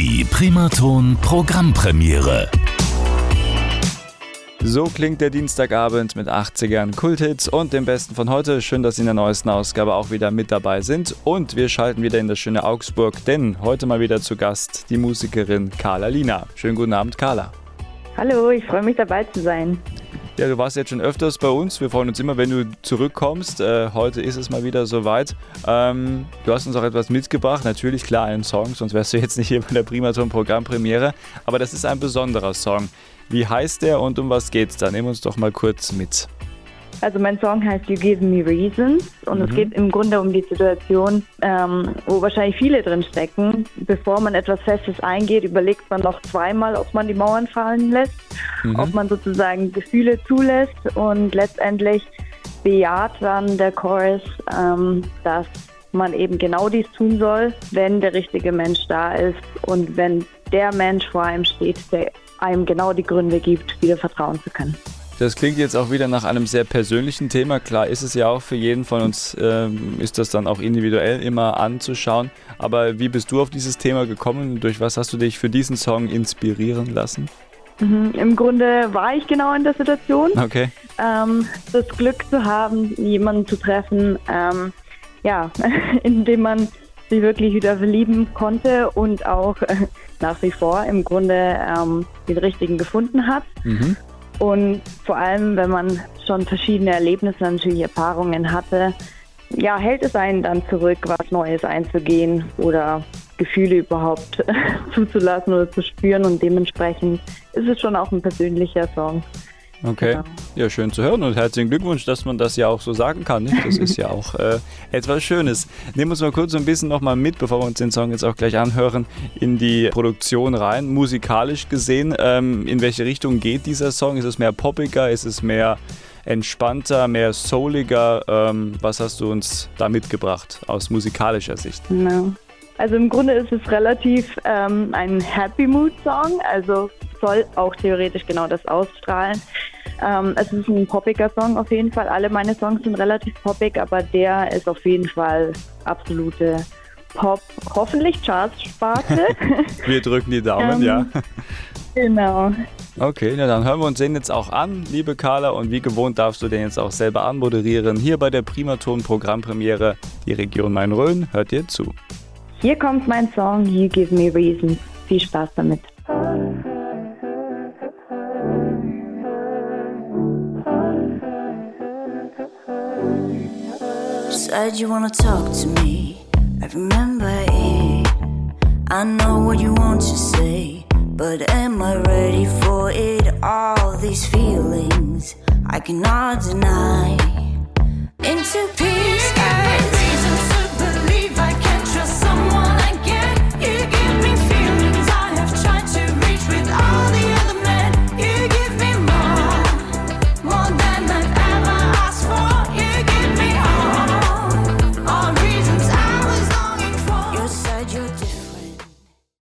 Die Primaton Programmpremiere. So klingt der Dienstagabend mit 80ern Kulthits und dem Besten von heute. Schön, dass Sie in der neuesten Ausgabe auch wieder mit dabei sind. Und wir schalten wieder in das schöne Augsburg, denn heute mal wieder zu Gast die Musikerin Carla Lina. Schönen guten Abend, Carla. Hallo, ich freue mich dabei zu sein. Ja, du warst jetzt schon öfters bei uns. Wir freuen uns immer, wenn du zurückkommst. Äh, heute ist es mal wieder soweit. Ähm, du hast uns auch etwas mitgebracht. Natürlich, klar, einen Song, sonst wärst du jetzt nicht hier bei der Primaton Programmpremiere. Aber das ist ein besonderer Song. Wie heißt der und um was geht's da? Nimm uns doch mal kurz mit. Also mein Song heißt You Give Me Reasons und mhm. es geht im Grunde um die Situation, ähm, wo wahrscheinlich viele drin stecken. Bevor man etwas Festes eingeht, überlegt man noch zweimal, ob man die Mauern fallen lässt, mhm. ob man sozusagen Gefühle zulässt und letztendlich bejaht dann der Chorus, ähm, dass man eben genau dies tun soll, wenn der richtige Mensch da ist und wenn der Mensch vor einem steht, der einem genau die Gründe gibt, wieder vertrauen zu können. Das klingt jetzt auch wieder nach einem sehr persönlichen Thema. Klar ist es ja auch für jeden von uns, ähm, ist das dann auch individuell immer anzuschauen. Aber wie bist du auf dieses Thema gekommen? Durch was hast du dich für diesen Song inspirieren lassen? Mhm, Im Grunde war ich genau in der Situation. Okay. Ähm, das Glück zu haben, jemanden zu treffen, ähm, ja, in dem man sich wirklich wieder verlieben konnte und auch äh, nach wie vor im Grunde ähm, den richtigen gefunden hat. Mhm. Und vor allem, wenn man schon verschiedene Erlebnisse, natürlich Erfahrungen hatte, ja, hält es einen dann zurück, was Neues einzugehen oder Gefühle überhaupt zuzulassen oder zu spüren. Und dementsprechend ist es schon auch ein persönlicher Song. Okay, genau. ja, schön zu hören und herzlichen Glückwunsch, dass man das ja auch so sagen kann. Nicht? Das ist ja auch äh, etwas Schönes. Nehmen wir uns mal kurz so ein bisschen nochmal mit, bevor wir uns den Song jetzt auch gleich anhören, in die Produktion rein. Musikalisch gesehen, ähm, in welche Richtung geht dieser Song? Ist es mehr poppiger? Ist es mehr entspannter, mehr souliger? Ähm, was hast du uns da mitgebracht aus musikalischer Sicht? Genau. Also im Grunde ist es relativ ähm, ein Happy Mood Song, also soll auch theoretisch genau das ausstrahlen. Ähm, es ist ein poppiger Song auf jeden Fall. Alle meine Songs sind relativ poppig, aber der ist auf jeden Fall absolute Pop, hoffentlich Charts-Sparte. wir drücken die Daumen, ähm, ja. Genau. Okay, na dann hören wir uns den jetzt auch an, liebe Carla. Und wie gewohnt darfst du den jetzt auch selber anmoderieren. Hier bei der Primaton Programmpremiere, die Region Main-Rhön. Hört dir zu. Hier kommt mein Song You Give Me Reasons. Viel Spaß damit. Said you wanna talk to me. I remember it. I know what you want to say, but am I ready for it? All these feelings I cannot deny. Into peace.